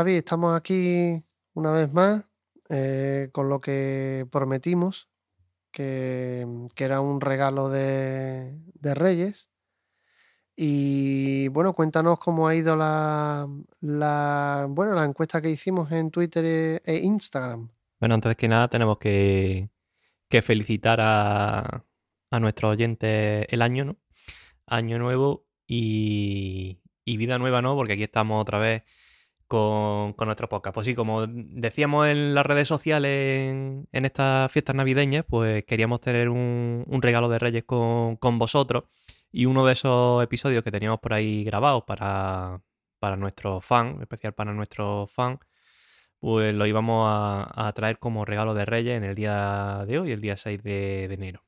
Javi, estamos aquí una vez más eh, con lo que prometimos, que, que era un regalo de, de, Reyes. Y bueno, cuéntanos cómo ha ido la, la, bueno, la encuesta que hicimos en Twitter e, e Instagram. Bueno, antes que nada tenemos que que felicitar a, a nuestros oyentes el año, ¿no? Año nuevo y, vida nueva, ¿no? Porque aquí estamos otra vez con, con nuestro podcast. Pues sí, como decíamos en las redes sociales en, estas fiestas navideñas, pues queríamos tener un, regalo de Reyes con, con, vosotros. Y uno de esos episodios que teníamos por ahí grabados para, para nuestros fans, especial para nuestros fans, pues lo íbamos a, traer como regalo de Reyes en el día de hoy, el día 6 de, enero.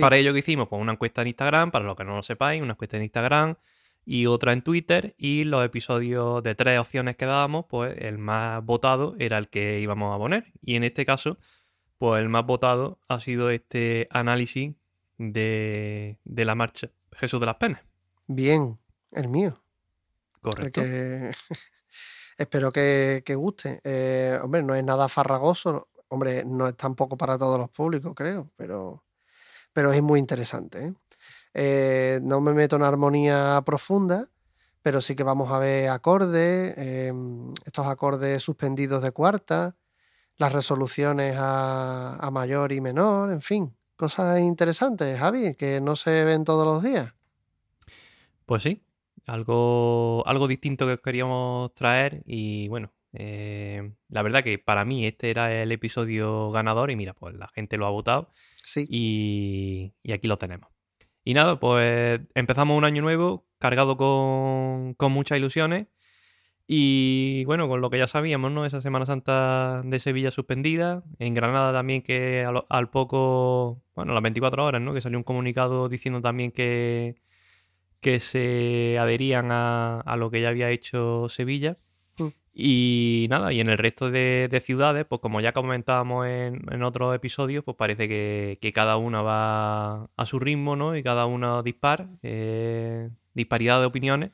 Para ello que hicimos, pues una encuesta en Instagram, para los que no lo sepáis, una encuesta en Instagram y otra en Twitter y los episodios de tres opciones que dábamos, pues el más votado era el que íbamos a poner. Y en este caso, pues el más votado ha sido este análisis de, la marcha Jesús de las Penas. Bien, el mío. Correcto. Espero que, guste. Eh, hombre, no es nada farragoso. Hombre, no es tampoco para todos los públicos, creo, pero, pero es muy interesante. ¿eh? Eh, no me meto en armonía profunda, pero sí que vamos a ver acordes, em, estos acordes suspendidos de cuarta, las resoluciones a, a mayor y menor, en fin, cosas interesantes, Javi, que no se ven todos los días. Pues sí, algo, algo distinto que queríamos traer y bueno, eh, la verdad que para mí este era el episodio ganador y mira, pues la gente lo ha votado sí. y, aquí lo tenemos. Y nada, pues empezamos un año nuevo cargado con, con muchas ilusiones y bueno, con lo que ya sabíamos, ¿no? Esa Semana Santa de Sevilla suspendida, en Granada también que al, al poco, bueno, las 24 horas, ¿no? Que salió un comunicado diciendo también que que se adherían a, lo que ya había hecho Sevilla. Y nada, y en el resto de, ciudades, pues como ya comentábamos en, en otros episodios, pues parece que, cada una va a su ritmo, ¿no? Y cada una dispar, eh, disparidad de opiniones.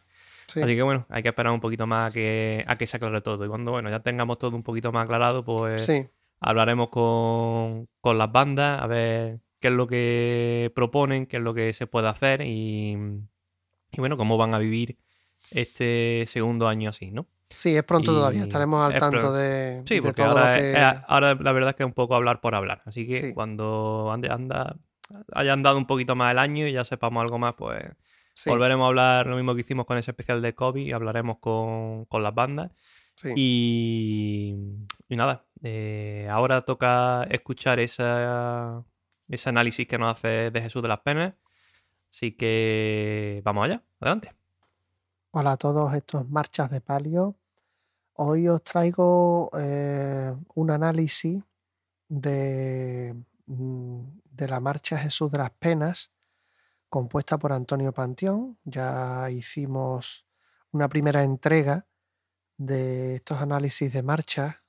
Así que bueno, hay que esperar un poquito más a que, a que se aclare todo. Y cuando bueno, ya tengamos todo un poquito más aclarado, pues hablaremos con, con las bandas, a ver qué es lo que proponen, qué es lo que se puede hacer y, y bueno, cómo van a vivir este segundo año así, ¿no? Sí, es pronto todavía, estaremos al tanto de, sí, porque ahora, ahora la verdad es que es un poco hablar por hablar, así que cuando ande, anda, hayan dado un poquito más el año y ya sepamos algo más, pues volveremos a hablar lo mismo que hicimos con ese especial de COVID y hablaremos con, las bandas. Y, y, nada, eh, ahora toca escuchar esa, ese análisis que nos hace de Jesús de las Penas. Así que vamos allá, adelante. Hola a todos estos marchas de palio. Hoy os traigo eh, un análisis de, mm, de la marcha Jesús de las Penas, compuesta por Antonio Panteón. Ya hicimos una primera entrega de estos análisis de marcha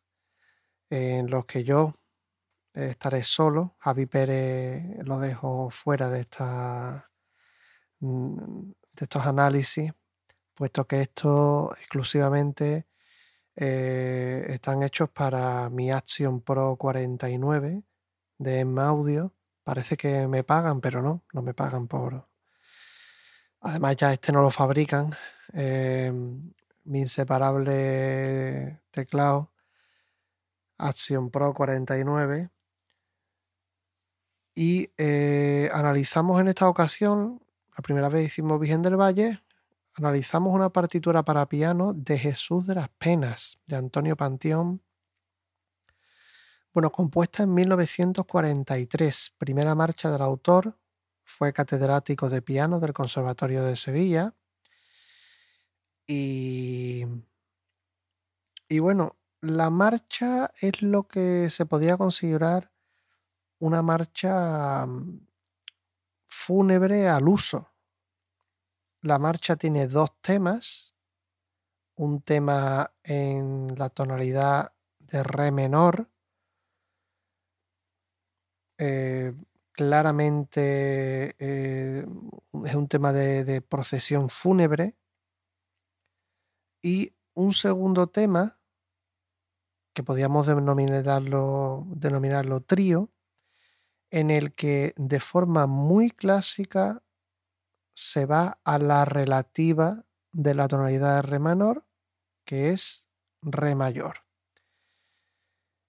en los que yo estaré solo. Javi Pérez lo dejo fuera de esta Mm, de estos análisis, puesto que estos exclusivamente eh, están hechos para mi Action Pro 49 de M Audio. Parece que me pagan, pero no, no me pagan por... Además ya este no lo fabrican. Eh, mi inseparable teclado Action Pro 49. Y eh, analizamos en esta ocasión la primera vez hicimos Virgen del Valle, analizamos una partitura para piano de Jesús de las Penas, de Antonio Panteón. Bueno, compuesta en 1943, primera marcha del autor, fue catedrático de piano del Conservatorio de Sevilla. Y, y bueno, la marcha es lo que se podía considerar una marcha mm, fúnebre al uso. La marcha tiene dos temas, un tema en la tonalidad de re menor, eh, claramente eh, es un tema de, procesión fúnebre, y un segundo tema, que podríamos denominarlo, denominarlo trío, en el que de forma muy clásica se va a la relativa de la tonalidad de re menor, que es re mayor.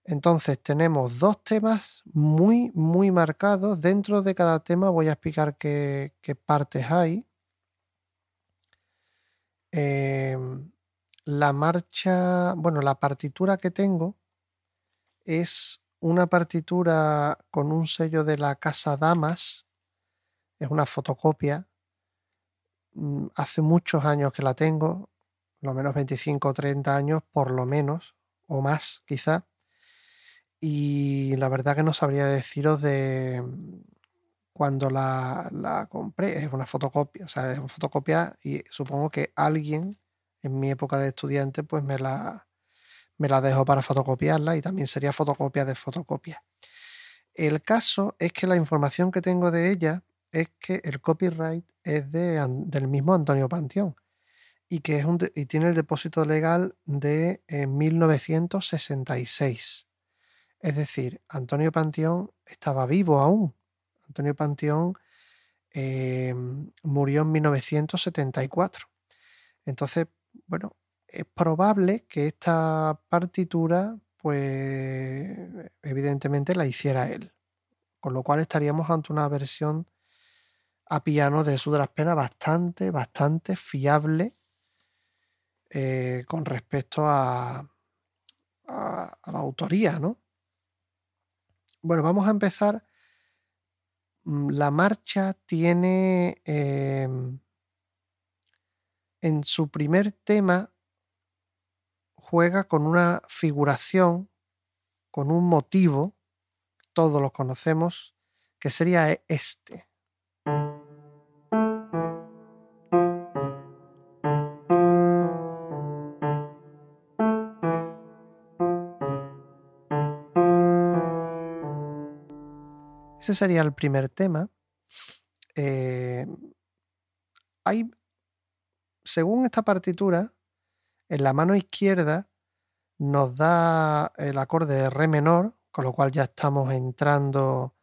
Entonces tenemos dos temas muy, muy marcados. Dentro de cada tema voy a explicar qué, partes hay. Em, la marcha, bueno, la partitura que tengo es una partitura con un sello de la Casa Damas. Es una fotocopia. Mm, hace muchos años que la tengo, lo menos 25 o 30 años, por lo menos, o más quizá. Y la verdad que no sabría deciros de mm, cuando la, la compré. Es una fotocopia, o sea, es una fotocopia y supongo que alguien en mi época de estudiante pues me la, me la dejo para fotocopiarla y también sería fotocopia de fotocopia. El caso es que la información que tengo de ella es que el copyright es de, del mismo Antonio Panteón y que es un y tiene el depósito legal de 1966. Eh, es decir, Antonio Panteón estaba vivo aún. Antonio Panteón eh, murió en 1974. Entonces, bueno, es probable que esta partitura, pues evidentemente la hiciera él. Con lo cual estaríamos ante una versión a piano de Jesús de Penas bastante, bastante fiable eh, con respecto a, a, la autoría, ¿no? Bueno, vamos a empezar. Mm, la marcha tiene em, en su primer tema juega con una figuración, con un motivo, todos lo conocemos, que sería e-, este. Sería el primer tema. Eh, hay, según esta partitura, en la mano izquierda nos da el acorde de re menor, con lo cual ya estamos entrando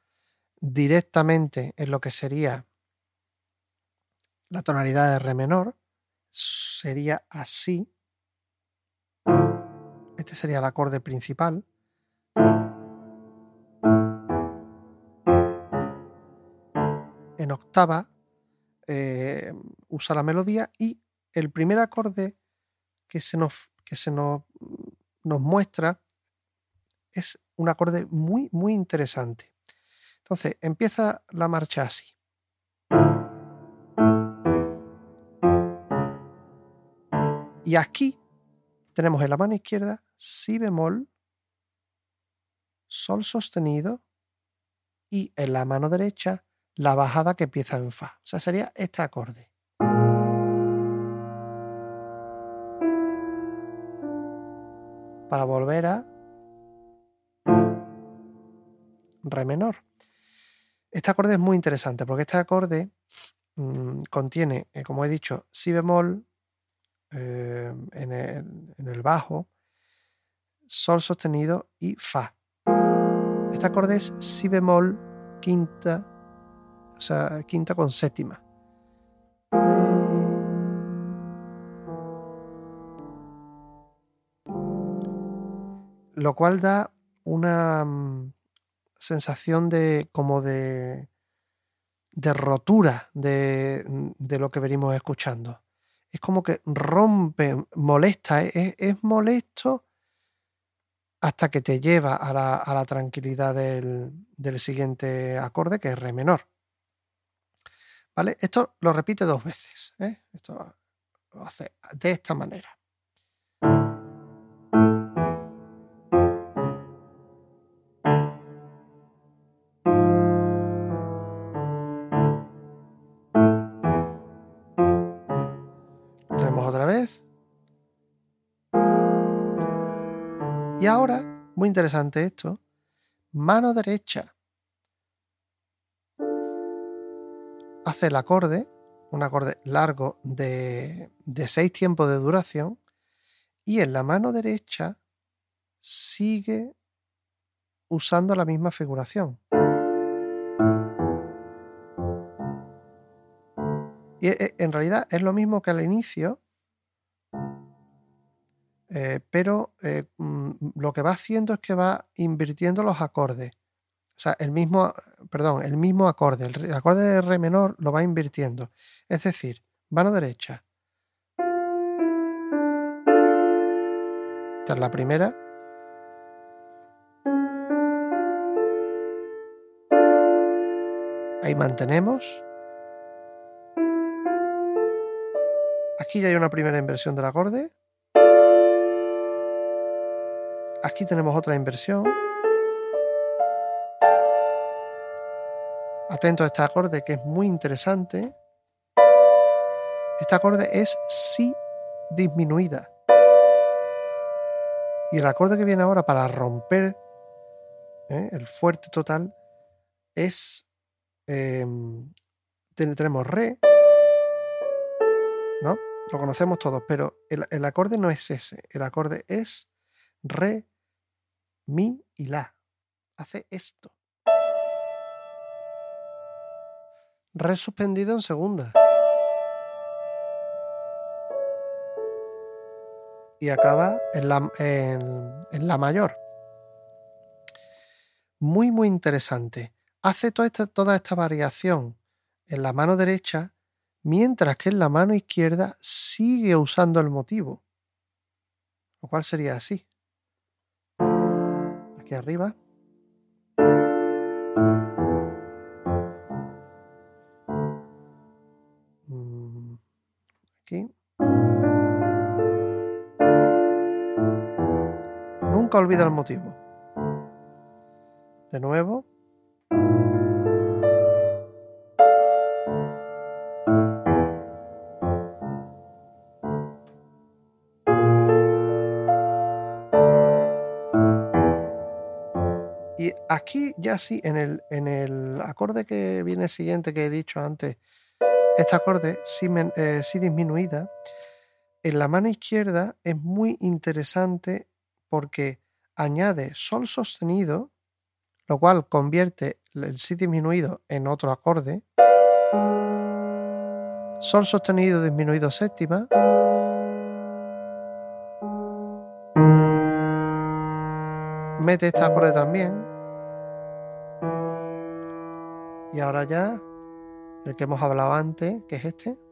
directamente en lo que sería la tonalidad de re menor. Sería así. Este sería el acorde principal. En octava eh, usa la melodía y el primer acorde que se nos, que se nos, muestra es un acorde muy, muy interesante. Entonces, empieza la marcha así. Y aquí tenemos en la mano izquierda si bemol, sol sostenido y en la mano derecha la bajada que empieza en fa. O sea, sería este acorde. para volver a re menor. Este acorde es muy interesante porque este acorde mm, contiene, eh, como he dicho, si bemol eh, en, el, bajo, sol sostenido y fa. Este acorde es si bemol quinta, o sea, quinta con séptima. lo cual da una mm, sensación de como de, de rotura de, de, lo que venimos escuchando. Es como que rompe, molesta, e, e, es, molesto hasta que te lleva a la, tranquilidad del, del, siguiente acorde, que es re menor. ¿Vale? Esto lo repite dos veces. ¿eh? Esto lo hace de esta manera. Tenemos otra vez y ahora, muy interesante esto, mano derecha. Hace el acorde, un acorde largo de, de seis tiempos de duración, y en la mano derecha sigue usando la misma figuración. Y eh, en realidad es lo mismo que al inicio, eh, pero eh, mm, lo que va haciendo es que va invirtiendo los acordes. O sea, el mismo, perdón, el mismo acorde, el acorde de re menor lo va invirtiendo. Es decir, mano derecha. Esta es la primera. Ahí mantenemos. Aquí ya hay una primera inversión del acorde. Aquí tenemos otra inversión. Atento a este acorde que es muy interesante. Este acorde es Si disminuida. Y el acorde que viene ahora para romper ¿eh? el fuerte total es. Em, tenemos Re, ¿no? Lo conocemos todos, pero el, acorde no es ese. El acorde es Re, Mi y La. Hace esto. Re suspendido en segunda. Y acaba en la, en, la mayor. Muy, muy interesante. Hace toda esta, toda esta variación en la mano derecha mientras que en la mano izquierda sigue usando el motivo. Lo cual sería así. Aquí arriba. Nunca olvida el motivo. De nuevo. aquí ya sí, en el, en el acorde que viene siguiente que he dicho antes, este acorde, si, eh, disminuida, en la mano izquierda es muy interesante porque añade sol sostenido, lo cual convierte el si disminuido en otro acorde, sol sostenido disminuido séptima, mete este acorde también, y ahora ya, el que hemos hablado antes, que es este.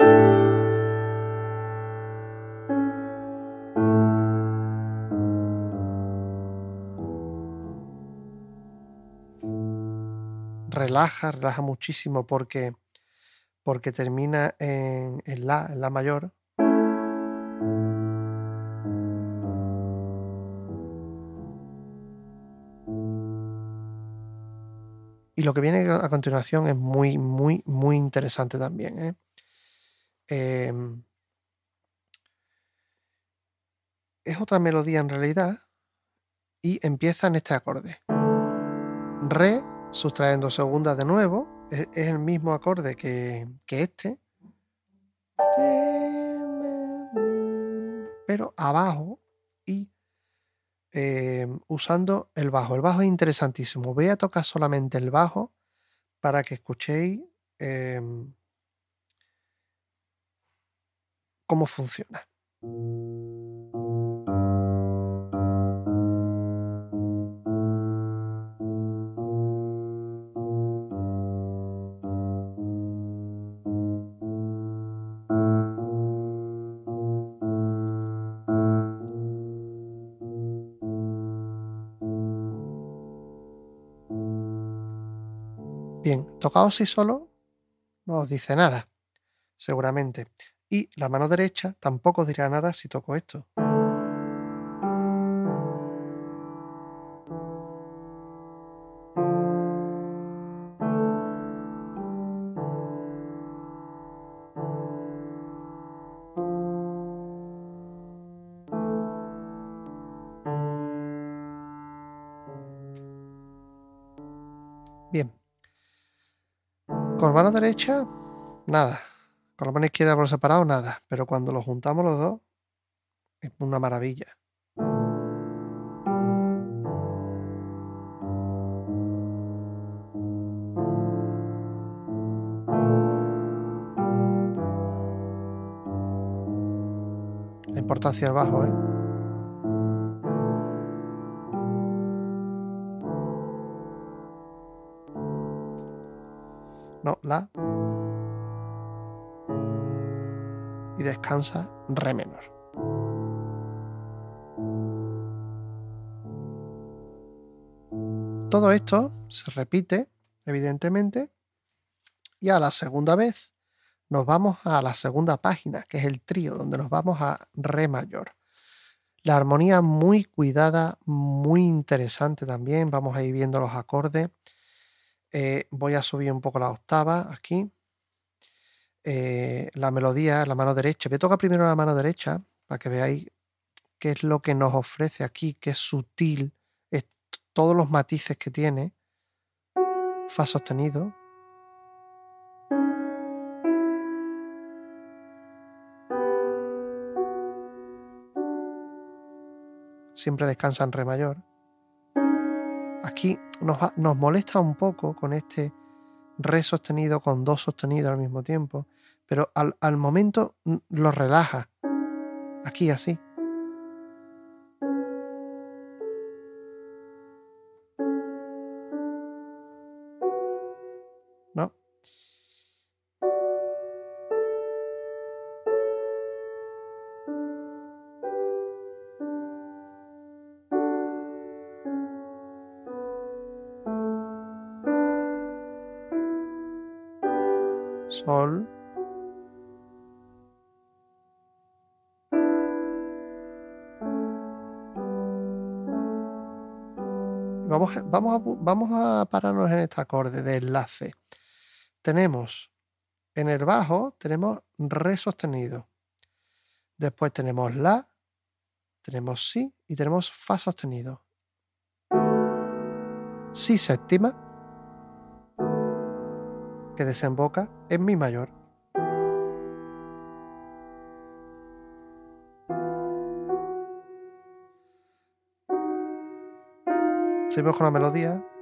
Relaja, relaja muchísimo porque, porque termina en, la, en la mayor. lo que viene a continuación es muy, muy, muy interesante también. ¿eh? Em, es otra melodía en realidad y empieza en este acorde. Re, sustrayendo segunda de nuevo, es, el mismo acorde que, que este, pero abajo y Em, usando el bajo. El bajo es interesantísimo. Voy a tocar solamente el bajo para que escuchéis em, cómo funciona. Tocado así solo no os dice nada, seguramente. Y la mano derecha tampoco dirá nada si toco esto. Mano derecha, nada. Con la mano izquierda por separado, nada. Pero cuando lo juntamos los dos, es una maravilla. La importancia del bajo, ¿eh? La. Y descansa re menor. Todo esto se repite, evidentemente, y a la segunda vez nos vamos a la segunda página, que es el trío, donde nos vamos a re mayor. La armonía muy cuidada, muy interesante también. Vamos a ir viendo los acordes. Eh, voy a subir un poco la octava aquí. Eh, la melodía, la mano derecha. Voy a tocar primero la mano derecha para que veáis qué es lo que nos ofrece aquí, qué es sutil, es todos los matices que tiene. Fa sostenido, siempre descansa en re mayor. Aquí nos, nos, molesta un poco con este re sostenido con do sostenido al mismo tiempo, pero al, al momento lo relaja. Aquí así. Vamos, a, a pararnos en este acorde de enlace. Tenemos en el bajo, tenemos re sostenido. Después tenemos la, tenemos si y tenemos fa sostenido. Si séptima que desemboca en mi mayor. Seguimos con la melodía.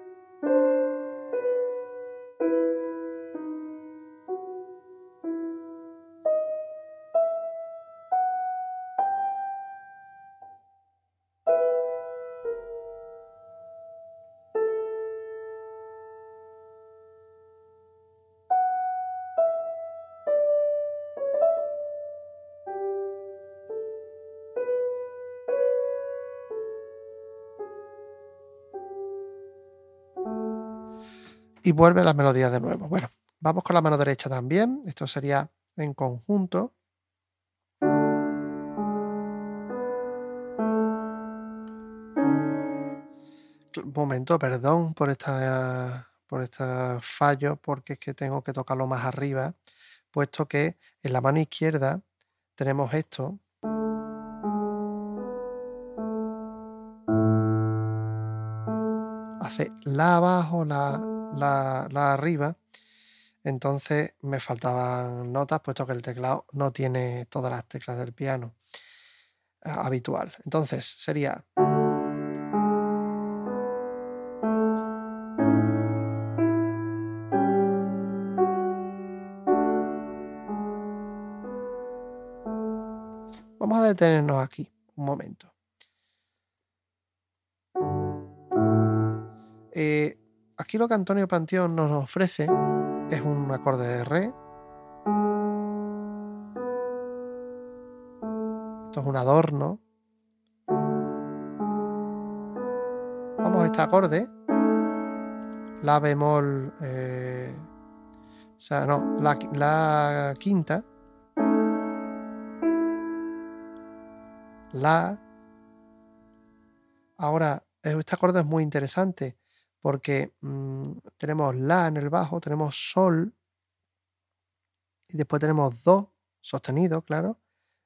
Y vuelve la melodía de nuevo. Bueno, vamos con la mano derecha también. Esto sería en conjunto. Un momento, perdón por esta por este fallo, porque es que tengo que tocarlo más arriba, puesto que en la mano izquierda tenemos esto, hace la abajo, la, la, arriba. Entonces me faltaban notas, puesto que el teclado no tiene todas las teclas del piano eh, habitual. Entonces sería. Vamos a detenernos aquí un momento. Eh, aquí lo que Antonio Panteón nos ofrece es un acorde de re. Esto es un adorno. Vamos a este acorde. La bemol. Eh, o sea, no, la, la quinta. La. Ahora, este acorde es muy interesante porque mmm, tenemos La en el bajo, tenemos Sol, y después tenemos Do sostenido, claro,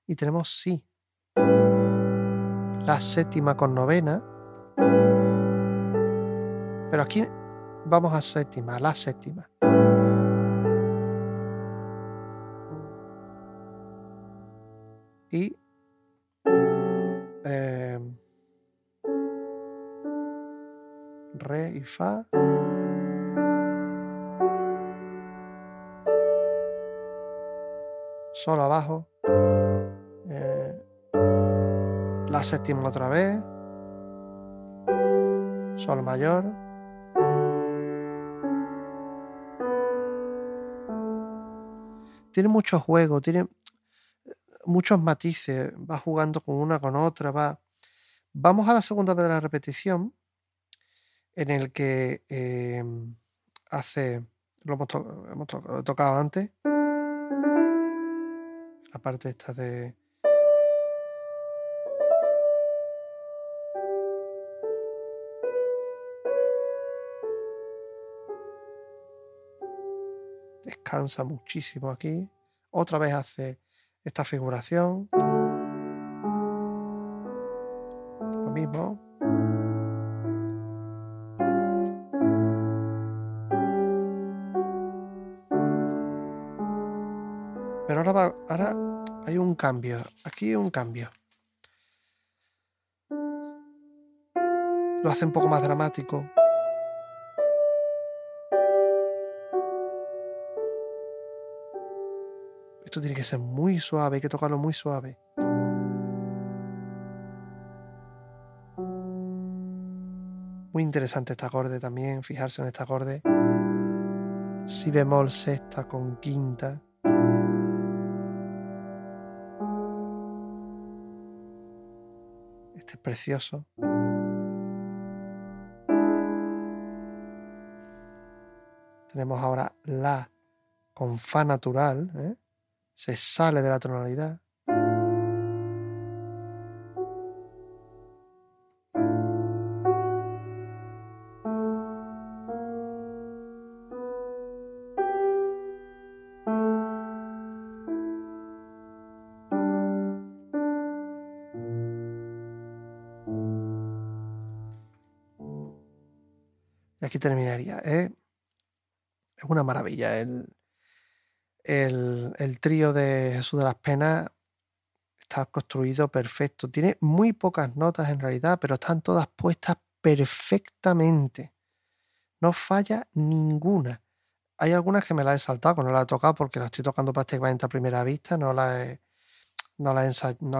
y tenemos Si. La séptima con novena. Pero aquí vamos a séptima, la séptima. Y re y fa. Sol abajo. Eh, la séptima otra vez. Sol mayor. Tiene muchos juegos, tiene muchos matices, va jugando con una con otra, va. Vamos a la segunda vez de la repetición, en el que em, hace, lo hemos, hemos tocado antes, la parte esta de... Descansa muchísimo aquí. Otra vez hace esta figuración. Lo mismo. Ahora, hay un cambio. Aquí un cambio. Lo hace un poco más dramático. Esto tiene que ser muy suave, hay que tocarlo muy suave. Muy interesante este acorde también, fijarse en este acorde. Si bemol sexta con quinta. Este es precioso. Tenemos ahora la con fa natural. ¿eh? se sale de la tonalidad. Terminaría. ¿eh? Es una maravilla. El, el, trío de Jesús de las Penas está construido perfecto. Tiene muy pocas notas en realidad, pero están todas puestas perfectamente. No falla ninguna. Hay algunas que me las he saltado, que no las he tocado porque las estoy tocando prácticamente a primera vista, no las he, no he,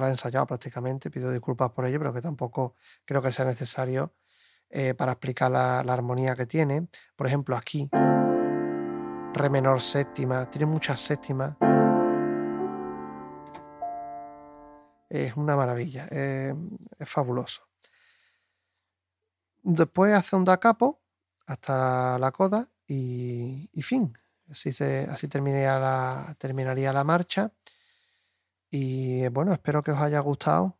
ensayado, prácticamente, pido disculpas por ello, pero que tampoco creo que sea necesario eh, para explicar la, armonía que tiene. Por ejemplo, aquí re menor séptima, tiene muchas séptimas. Es una maravilla, es, fabuloso. Después hace un da capo hasta la coda y, fin. Así, así terminaría, la, terminaría la marcha. Y bueno, espero que os haya gustado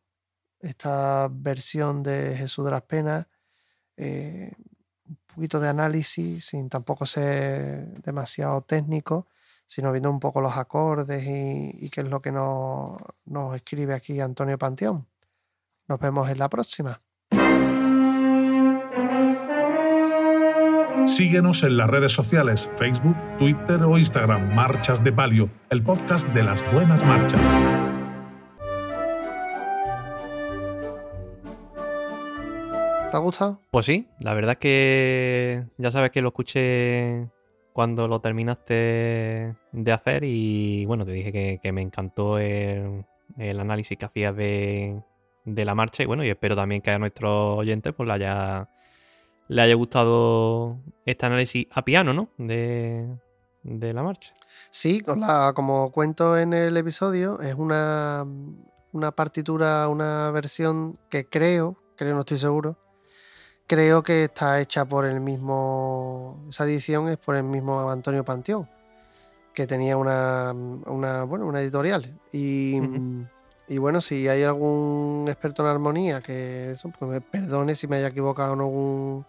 esta versión de Jesús de las Penas. Eh, poquito de análisis, sin tampoco ser demasiado técnico, sino viendo un poco los acordes y, qué es lo que nos escribe aquí Antonio Panteón. Nos vemos en la próxima. Síguenos en las redes sociales, Facebook, Twitter o Instagram, Marchas de Palio, el podcast de las buenas marchas. ¿Te ha gustado? Pues sí, la verdad es que ya sabes que lo escuché cuando lo terminaste de hacer y bueno, te dije que, me encantó el, análisis que hacías de, la marcha y bueno, y espero también que a nuestros oyentes pues le haya, le haya gustado este análisis a piano, ¿no? De, de la marcha. Sí, como cuento en el episodio, es una, una partitura, una versión que creo, creo, no estoy seguro, creo que está hecha por el mismo. Esa edición es por el mismo Antonio Panteón, que tenía una, bueno, una editorial. Y, bueno, si hay algún experto en armonía que eso, pues me perdone si me haya equivocado en algún,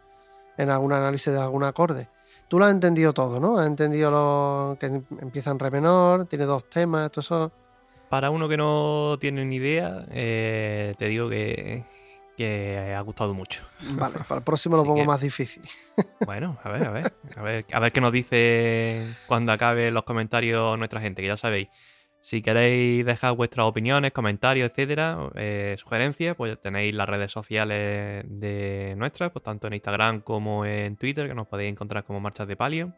en algún análisis de algún acorde. Tú lo has entendido todo, ¿no? Has entendido lo que empieza en re menor, tiene dos temas, todo eso. Para uno que no tiene ni idea, eh, te digo que, que ha gustado mucho. Vale, para el próximo lo pongo que- más difícil. Bueno, a ver, a ver, a ver, a ver qué nos dice cuando acabe los comentarios nuestra gente, que ya sabéis. Si queréis dejar vuestras opiniones, comentarios, etcétera, eh, sugerencias, pues tenéis las redes sociales de nuestras, pues tanto en Instagram como en Twitter, que nos podéis encontrar como Marchas de Palio.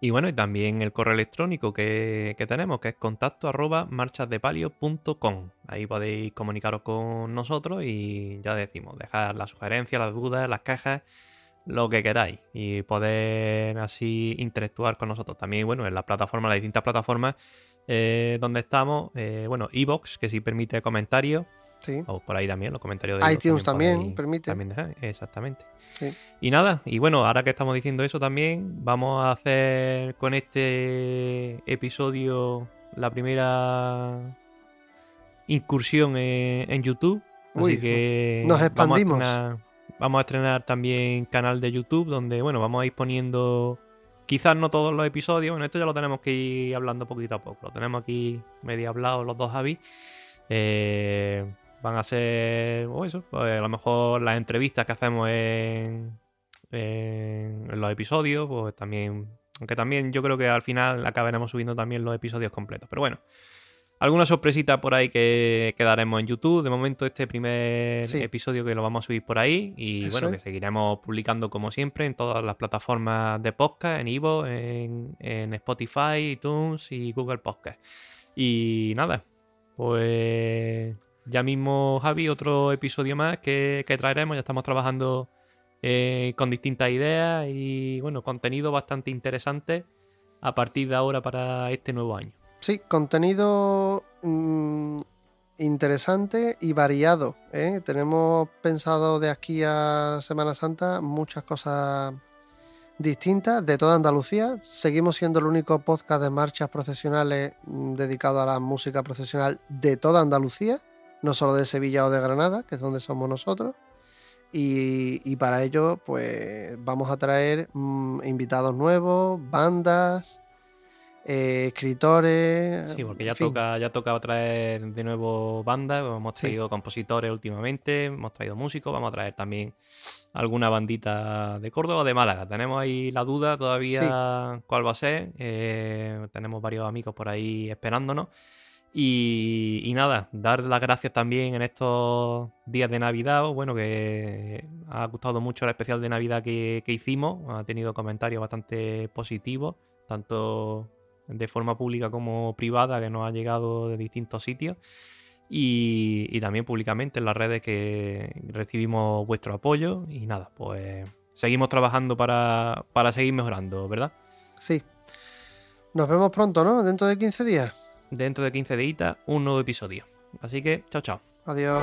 Y bueno, y también el correo electrónico que, que tenemos, que es contacto arroba marchasdepalio.com. Ahí podéis comunicaros con nosotros y ya decimos, dejar las sugerencias, las dudas, las quejas, lo que queráis. Y poder así interactuar con nosotros. También, bueno, en las plataformas, las distintas plataformas eh, donde estamos, eh, bueno, Evox, que sí permite comentarios. Sí. O por ahí también, los comentarios de iTunes también permite. También dejar, exactamente. Sí. Y nada, y bueno, ahora que estamos diciendo eso también, vamos a hacer con este episodio la primera incursión en, en YouTube. Uy, así que nos vamos a expandimos. estrenar- Vamos a estrenar también canal de YouTube donde, bueno, vamos a ir poniendo quizás no todos los episodios. Bueno, esto ya lo tenemos que ir hablando poquito a poco. Lo tenemos aquí medio hablado los dos Javi. Eh, van a ser, o eso, pues a lo mejor las entrevistas que hacemos en, en, en los episodios, pues también, aunque también yo creo que al final acabaremos subiendo también los episodios completos. Pero bueno, alguna sorpresita por ahí que, que daremos en YouTube. De momento este primer Sí. episodio que lo vamos a subir por ahí y Eso bueno, es. que seguiremos publicando como siempre en todas las plataformas de podcast, en Ivo, en, en Spotify, iTunes y Google Podcast. Y nada, pues ya mismo, Javi, otro episodio más que, que traeremos. Ya estamos trabajando eh, con distintas ideas y, bueno, contenido bastante interesante a partir de ahora para este nuevo año. Sí, contenido mm, interesante y variado. ¿eh? Tenemos pensado de aquí a Semana Santa muchas cosas distintas de toda Andalucía. Seguimos siendo el único podcast de marchas profesionales mm, dedicado a la música profesional de toda Andalucía, no solo de Sevilla o de Granada, que es donde somos nosotros. Y, y para ello, pues vamos a traer mm, invitados nuevos, bandas, eh, escritores. Sí, porque ya fin. toca, ya toca traer de nuevo bandas, hemos Sí. traído compositores últimamente, hemos traído músicos, vamos a traer también alguna bandita de Córdoba o de Málaga. Tenemos ahí la duda todavía cuál va a ser. eh, tenemos varios amigos por ahí esperándonos. Y, nada, dar las gracias también en estos días de Navidad. Bueno, que ha gustado mucho el especial de Navidad que, que hicimos. Ha tenido comentarios bastante positivos, tanto de forma pública como privada, que nos ha llegado de distintos sitios. Y, y también públicamente en las redes que recibimos vuestro apoyo. Y nada, pues seguimos trabajando para, para seguir mejorando, ¿verdad? Sí. Nos vemos pronto, ¿no? Dentro de 15 días. Dentro de 15 días, un nuevo episodio. Así que, chao, chao. Adiós.